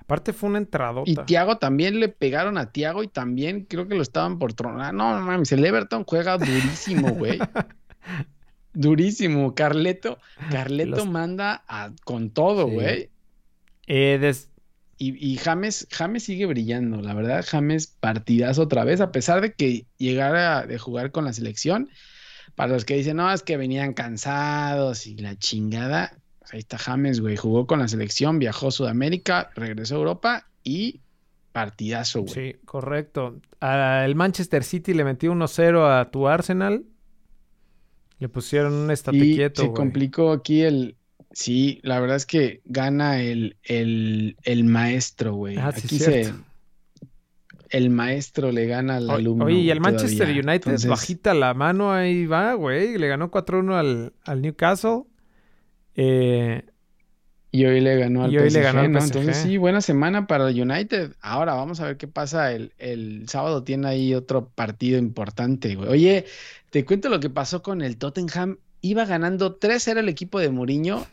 Aparte fue una entradota. Y Tiago también le pegaron a Tiago y también creo que lo estaban por tronar. No, no mames, el Everton juega durísimo, güey. durísimo. Carleto, Carleto Los- manda a- con todo, Sí. güey. Eh, des- Y, y James, James sigue brillando, la verdad, James partidazo otra vez, a pesar de que llegara de jugar con la selección. Para los que dicen, no, es que venían cansados y la chingada. Ahí está James, güey. Jugó con la selección, viajó a Sudamérica, regresó a Europa y partidazo, güey. Sí, correcto. El Manchester City le metió 1-0 a tu Arsenal. Le pusieron un estate Y quieto, se güey. complicó aquí el. Sí, la verdad es que gana el, el, el maestro, güey. Ah, Aquí se. El maestro le gana al alumno. Oye, y el Manchester todavía. United Entonces, bajita la mano, ahí va, güey. Le ganó 4-1 al, al Newcastle. Eh, Y hoy le ganó al Y hoy le PSG, ganó al ¿no? PSG. Entonces sí, buena semana para el United. Ahora vamos a ver qué pasa. El, el sábado tiene ahí otro partido importante, güey. Oye, te cuento lo que pasó con el Tottenham. Iba ganando 3-0 el equipo de Mourinho.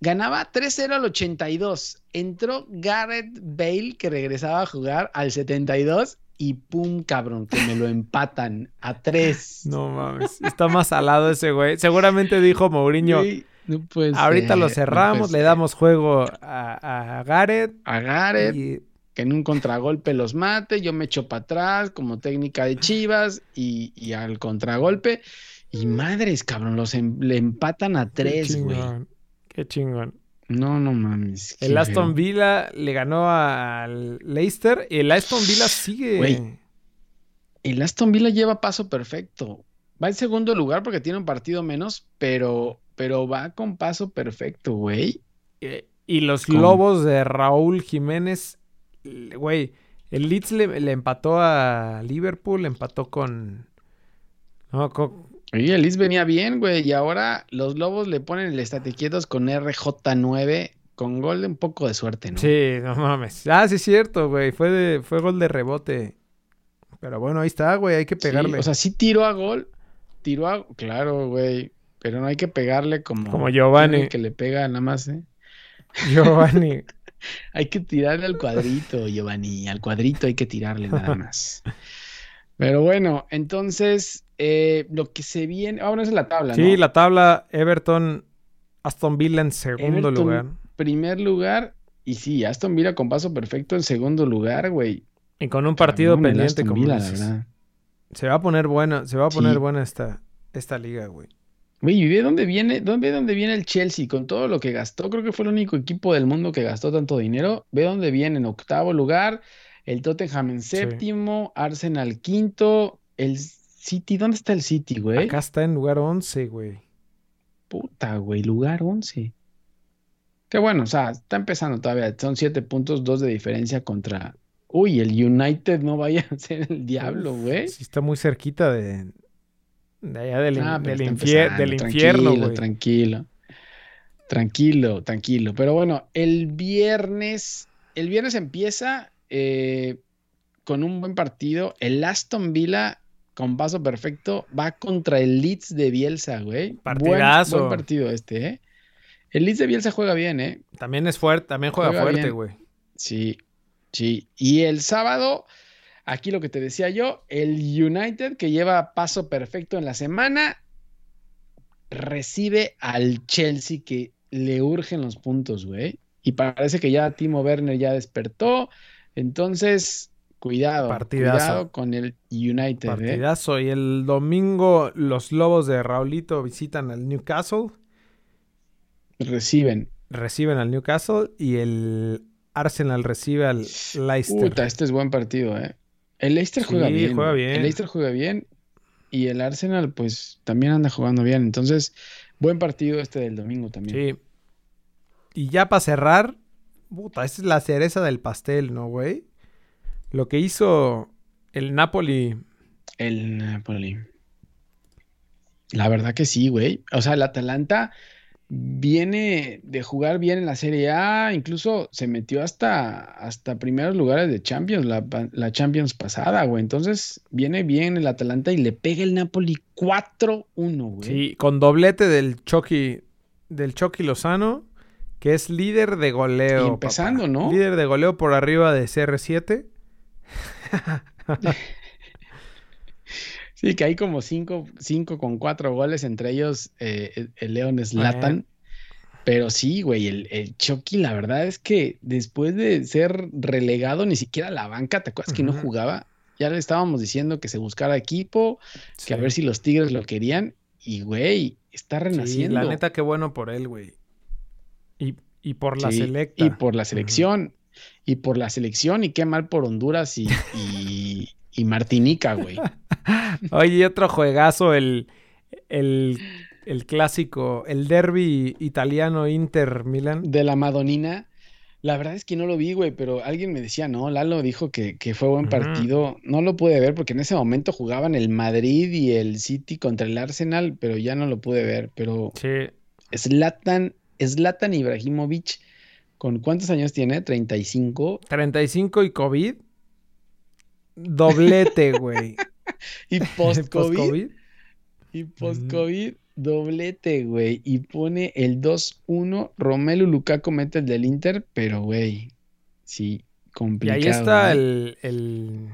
Ganaba 3-0 al 82. Entró Gareth Bale, que regresaba a jugar al 72. Y pum, cabrón, que me lo empatan a 3. No mames. Está más salado ese güey. Seguramente dijo Mourinho. Güey, no puede Ahorita lo ser, no cerramos, puede le damos juego a, a Gareth. a Gareth. y- que en un contragolpe los mate, yo me echo para atrás como técnica de Chivas y, y al contragolpe. Y madres, cabrón, los em- le empatan a tres, güey. chingón, Qué chingón. No, no mames. El Aston. Villa le ganó al Leicester y el Aston Villa sigue. Güey. El Aston Villa lleva paso perfecto. Va en segundo lugar porque tiene un partido menos, pero, pero va con paso perfecto, güey. Eh, Y los. Lobos de Raúl Jiménez, güey, el Leeds le, le empató a Liverpool, empató con... No, con- Oye, el Leeds venía bien, güey, y ahora los Lobos le ponen el estate quietos con RJ9 con gol de un poco de suerte, ¿no? Sí, no mames. Ah, sí es cierto, güey, fue, de, fue gol de rebote. Pero bueno, ahí está, güey, hay que Sí, pegarle. o sea, sí tiró a gol, tiró a... Claro, güey, pero no hay que pegarle como... Como Giovanni. Que le pega nada más, ¿eh? Giovanni. Hay que tirarle al cuadrito, Giovanni, al cuadrito hay que tirarle nada más. Pero bueno, entonces, eh, lo que se viene... Ahora es la tabla, Sí, ¿no? la tabla, Everton, Aston Villa en segundo Everton, lugar. Primer lugar, y sí, Aston Villa con paso perfecto en segundo lugar, güey. Y con un partido Cabrón, pendiente, Aston como Villa, la dices. verdad. Se va a poner buena, se va a poner Sí. buena esta, esta liga, güey. Güey, y ve dónde viene, dónde, dónde viene el Chelsea con todo lo que gastó. Creo que fue el único equipo del mundo que gastó tanto dinero. Ve dónde viene en octavo lugar, el Tottenham en séptimo, Arsenal quinto, el City, ¿dónde está el City, güey? Acá está en lugar 11, güey. Puta, güey, lugar 11. Qué bueno, o sea, está empezando todavía. Son siete puntos, dos de diferencia contra. Uy, el United no vaya a ser el diablo, güey. Sí, está muy cerquita de, de allá del, Ah, del, infier- del infierno, tranquilo. Tranquilo, tranquilo, tranquilo. Pero bueno, el viernes, el viernes empieza eh, con un buen partido. El Aston Villa, con paso perfecto, va contra el Leeds de Bielsa, güey. Buen- Partidazo. Buen, partido este, ¿eh? El Leeds de Bielsa juega bien, ¿eh? También es fuerte, también juega, Juega fuerte, güey. Sí, sí. Y el sábado, aquí lo que te decía yo, el United que lleva paso perfecto en la semana, recibe al Chelsea que le urgen los puntos, güey. Y parece que ya Timo Werner ya despertó. Entonces, cuidado, Partidazo. cuidado con el United, ¿eh? Partidazo. Y el domingo los Lobos de Raulito visitan al Newcastle, Reciben. reciben al Newcastle y el Arsenal recibe al Leicester. Puta, este es buen partido, ¿eh? El Leicester juega Sí, bien. juega güey. bien. El Leicester juega bien y el Arsenal, pues, también anda jugando bien. Entonces, buen partido este del domingo también. Sí. Y ya para cerrar, puta, esta es la cereza del pastel, ¿no, güey? Lo que hizo el Napoli. El Napoli. La verdad que sí, güey. O sea, el Atalanta viene de jugar bien en la Serie A, incluso se metió hasta, hasta primeros lugares de Champions, la, la Champions pasada, güey. Entonces, viene bien el Atalanta y le pega el Napoli 4-1, güey. Sí, con doblete del Chucky, del Chucky Lozano, que es líder de goleo. Y empezando, papá. ¿no? Líder de goleo por arriba de CR7. Sí, que hay como cinco, cinco con cuatro goles, entre ellos eh, el, León Slatan. Pero sí, güey, el, el Chucky, la verdad es que después de ser relegado, ni siquiera a la banca, ¿te acuerdas que no jugaba? Ya le estábamos diciendo que se buscara equipo, que a Sí. ver si los Tigres lo querían. Y, güey, está Sí, renaciendo. la neta, qué bueno por él, güey. Y, y por la Sí, selecta. Y por la selección. Y por la selección. Y qué mal por Honduras y, y, y Martinica, güey. Oye, y otro juegazo, el, el, el clásico, el derby italiano Inter Milan. de la Madonina. La verdad es que no lo vi, güey, pero alguien me decía, no, Lalo dijo que, que fue buen partido. No lo pude ver porque en ese momento jugaban el Madrid y el City contra el Arsenal, pero ya no lo pude ver. Pero Sí, Zlatan Zlatan Ibrahimovic, ¿con cuántos años tiene? 35. 35 y COVID. Doblete, güey. y post-COVID. y post-COVID, doblete, güey. Y pone el 2-1. Romelu Lukaku mete el del Inter, pero, güey, sí, complicado. Y ahí está ¿eh? el, eh,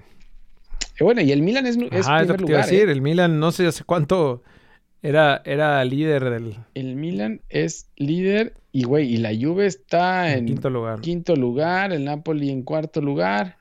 Bueno, y el Milan es, es Ajá, es lo que te iba a lugar, decir. ¿eh? El Milan no sé hace cuánto era, era líder del El Milan es líder y, güey, y la Juve está en en quinto lugar. quinto lugar, el Napoli en cuarto lugar,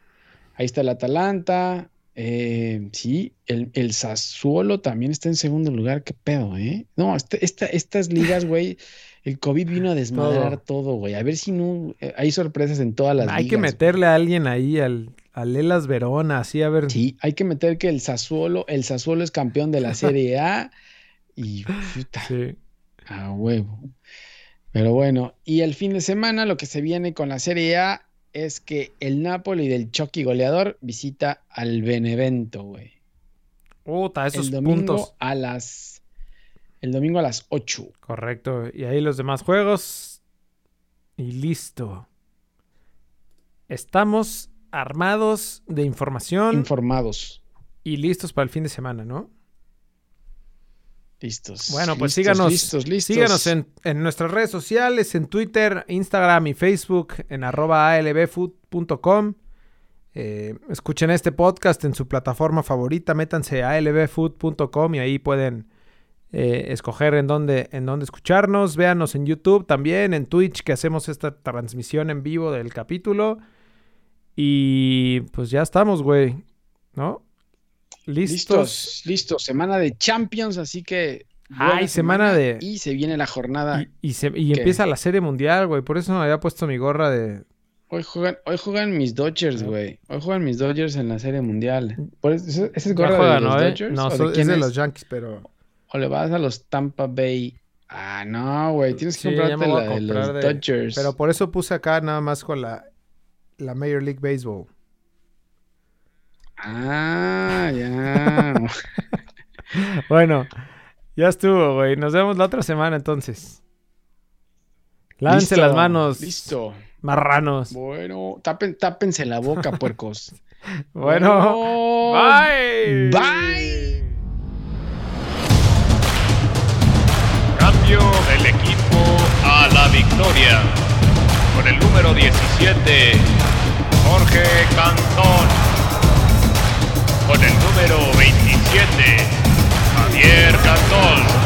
ahí está el Atalanta, eh, sí, el, el Sassuolo también está en segundo lugar, qué pedo, ¿eh? No, este- esta- estas ligas, güey, el COVID vino a desmadrar todo, güey, a ver si no, eh, hay sorpresas en todas las Hay que ligas, meterle a alguien ahí, al, al Elas Verona, así a ver. Sí, hay que meter que el Sassuolo, el Sassuolo es campeón de la Serie A y puta, Sí. A huevo. Pero bueno, y el fin de semana lo que se viene con la Serie A es que el Napoli del Chucky goleador visita al Benevento, güey. Puta, esos El domingo puntos. a las el domingo a las 8. Correcto. Y ahí los demás juegos. Y listo. Estamos armados de información Informados. y listos para el fin de semana, ¿no? Listos. Bueno, pues listos, síganos, Listos, listos. síganos en, en nuestras redes sociales, en Twitter, Instagram y Facebook, en arroba albfood.com. Eh, escuchen este podcast en su plataforma favorita, métanse a albfood.com y ahí pueden eh, escoger en dónde, en dónde escucharnos. Véanos en YouTube también, en Twitch, que hacemos esta transmisión en vivo del capítulo. Y pues ya estamos, güey. ¿No? Listos. Listos, listos. Semana de Champions, así que. Ay, semana de- Y se viene la jornada. Y, y se- y empieza la serie mundial, güey. Por eso me había puesto mi gorra de. Hoy juegan, hoy juegan mis Dodgers, güey. Hoy juegan mis Dodgers en la Serie Mundial. Por eso, ¿ese- ¿Ese es gorra juega, de los ¿no? eh? Dodgers? No, ¿O de so- es de los Yankees, pero. ¿O le vas a los Tampa Bay? Ah, no, güey. Tienes que Sí, comprarte la de los de- Dodgers. Pero por eso puse acá nada más con la, la Major League Baseball. Ah, ya. Bueno, ya estuvo, güey. Nos vemos la otra semana entonces. Lávense Listo, las manos, Listo. marranos. Bueno, tapen, tápense la boca, puercos. Bueno, bye. Bye. Cambio del equipo a la victoria. Con el número 17, Jorge Cantón. Con el número 27, Javier Cantón.